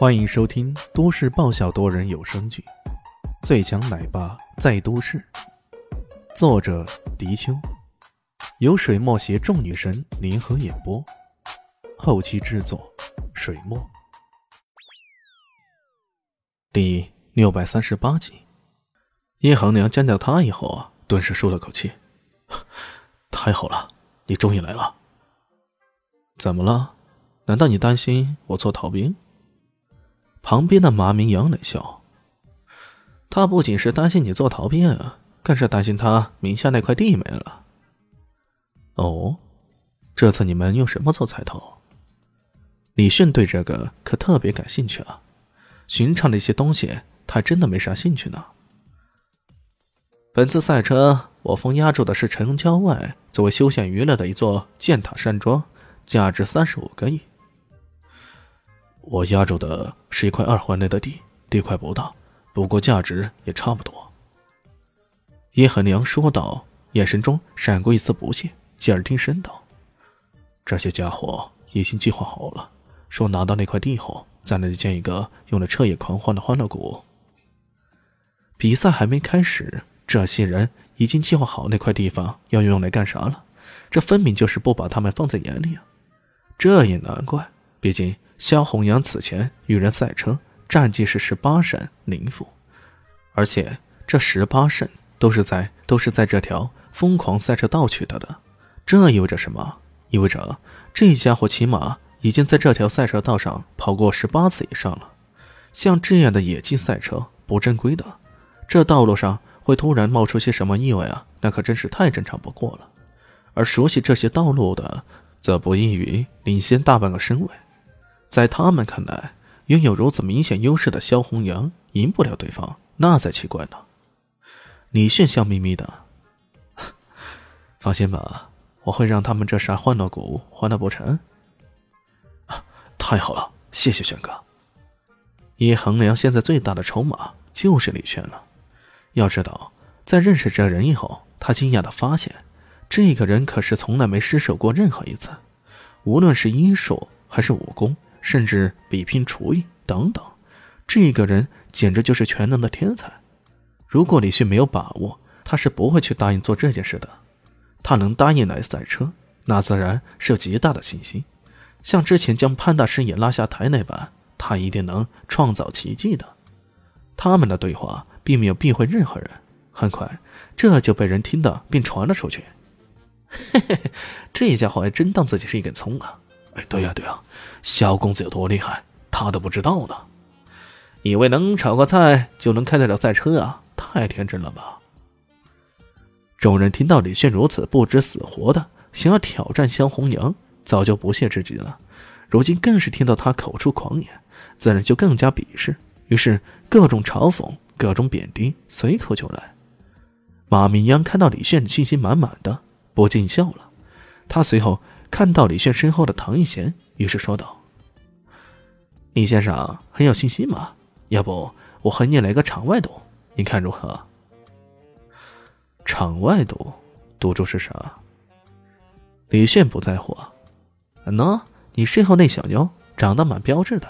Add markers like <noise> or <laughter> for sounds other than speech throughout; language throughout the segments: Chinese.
欢迎收听都市爆笑多人有声剧《最强奶爸在都市》，作者：迪秋，由水墨携众女神联合演播，后期制作：水墨。第六百三十八集，叶恒良见到他以后啊，顿时舒了口气：“ <laughs> 太好了，你终于来了。怎么了？难道你担心我做逃兵？”旁边的马明扬冷笑，他不仅是担心你做逃兵，更是担心他名下那块地没了。哦，这次你们用什么做彩头？李迅对这个可特别感兴趣啊，寻常的一些东西他真的没啥兴趣呢。本次赛车我方押注的是城郊外作为休闲娱乐的一座建塔山庄，价值三十五个亿。我押注的是一块二环内的地，地块不大，不过价值也差不多。叶恒良说道，眼神中闪过一丝不屑，继而低声道：“这些家伙已经计划好了，说拿到那块地后，在那里建一个用来彻夜狂欢的欢乐谷。”比赛还没开始，这些人已经计划好那块地方要用来干啥了，这分明就是不把他们放在眼里啊！这也难怪，毕竟。萧红阳此前与人赛车，战绩是十八胜零负，而且这十八胜都是在都是在这条疯狂赛车道取得的。这意味着什么？意味着这家伙起码已经在这条赛车道上跑过十八次以上了。像这样的野鸡赛车不正规的，这道路上会突然冒出些什么意外啊？那可真是太正常不过了。而熟悉这些道路的，则不异于领先大半个身位。在他们看来，拥有如此明显优势的萧红阳赢不了对方，那才奇怪呢。李炫笑眯眯的，放心吧，我会让他们这啥欢乐谷欢乐不成。太好了，谢谢轩哥。叶衡良现在最大的筹码就是李炫了。要知道，在认识这人以后，他惊讶的发现，这个人可是从来没失手过任何一次，无论是医术还是武功。甚至比拼厨艺等等，这个人简直就是全能的天才。如果李旭没有把握，他是不会去答应做这件事的。他能答应来赛车，那自然是有极大的信心。像之前将潘大师也拉下台那般，他一定能创造奇迹的。他们的对话并没有避讳任何人，很快这就被人听到并传了出去。嘿嘿嘿，这家伙还真当自己是一根葱啊！哎，对呀对呀，萧公子有多厉害，他都不知道呢。以为能炒个菜就能开得了赛车啊？太天真了吧！众人听到李炫如此不知死活的想要挑战萧红娘，早就不屑至极了。如今更是听到他口出狂言，自然就更加鄙视。于是各种嘲讽、各种贬低随口就来。马明央看到李炫信心满满的，不禁笑了。他随后。看到李炫身后的唐一贤，于是说道：“李先生很有信心吗？要不我和你来个场外赌，你看如何？”场外赌，赌注是啥？李炫不在乎。喏，你身后那小妞长得蛮标致的，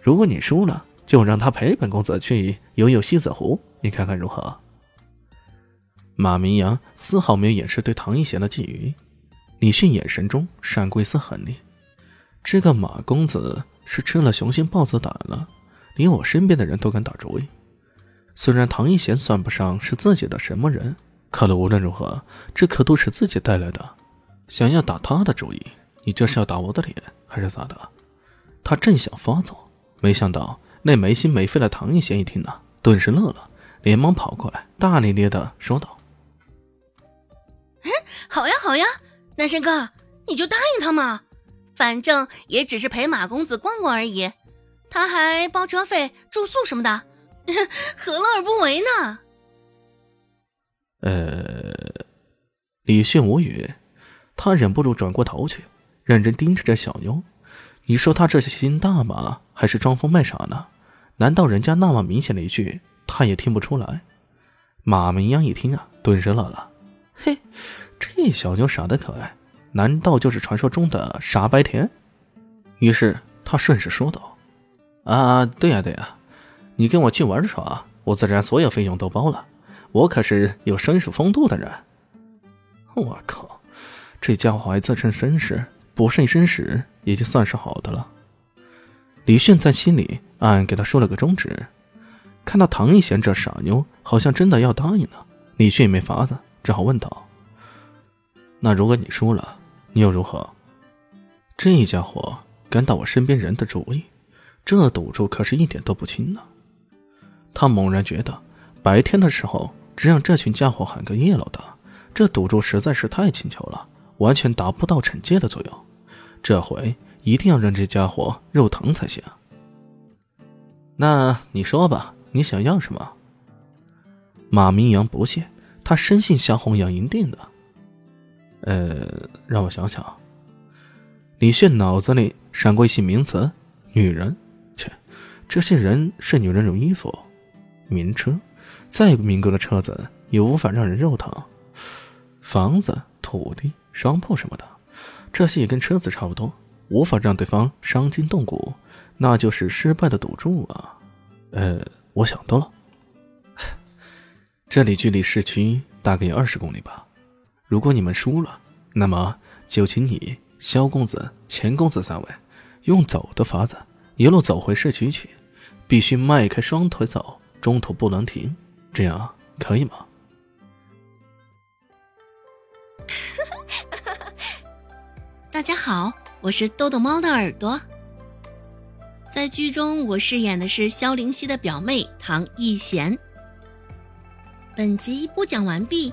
如果你输了，就让她陪本公子去游游西子湖，你看看如何？马明阳丝毫没有掩饰对唐一贤的觊觎。李迅眼神中闪过一丝狠厉，这个马公子是吃了雄心豹子胆了，连我身边的人都敢打主意。虽然唐一贤算不上是自己的什么人，可无论如何，这可都是自己带来的。想要打他的主意，你这是要打我的脸还是咋的？他正想发作，没想到那没心没肺的唐一贤一听呢，顿时乐了，连忙跑过来，大咧咧的说道：“嗯，好呀，好呀。”男神哥，你就答应他嘛，反正也只是陪马公子逛逛而已，他还包车费、住宿什么的，<laughs> 何乐而不为呢？呃，李迅无语，他忍不住转过头去，认真盯着这小妞。你说他这是心大吗？还是装疯卖傻呢？难道人家那么明显的一句，他也听不出来？马明阳一听啊，顿时乐了，这小妞傻得可爱，难道就是传说中的傻白甜？于是他顺势说道：“啊，对呀对呀，你跟我去玩耍，我自然所有费用都包了。我可是有绅士风度的人。我靠，这家伙还自称绅士，不剩绅士也就算是好的了。李炫在心里暗暗给他竖了个中指。看到唐一贤这傻妞好像真的要答应了，李迅也没法子，只好问道：“那如果你输了，你又如何？”这家伙敢打我身边人的主意，这赌注可是一点都不轻呢。他猛然觉得，白天的时候只让这群家伙喊个叶老大，这赌注实在是太轻巧了，完全达不到惩戒的作用。这回一定要让这家伙肉疼才行。那你说吧。你想要什么？马明阳不屑，他深信夏红阳赢定的。呃，让我想想。李炫脑子里闪过一些名词：女人，切，这些人是女人种衣服；名车，再名贵的车子也无法让人肉疼；房子、土地、商铺什么的，这些也跟车子差不多，无法让对方伤筋动骨，那就是失败的赌注啊。呃。我想到了，<sighs> 这里距离市区大概有二十公里吧。如果你们输了，那么就请你萧公子、钱公子三位用走的法子一路走回市区去，必须迈开双腿走，中途不能停，这样可以吗？<laughs> 大家好，我是豆豆猫的耳朵。在剧中，我饰演的是萧灵溪的表妹唐艺贤。本集播讲完毕，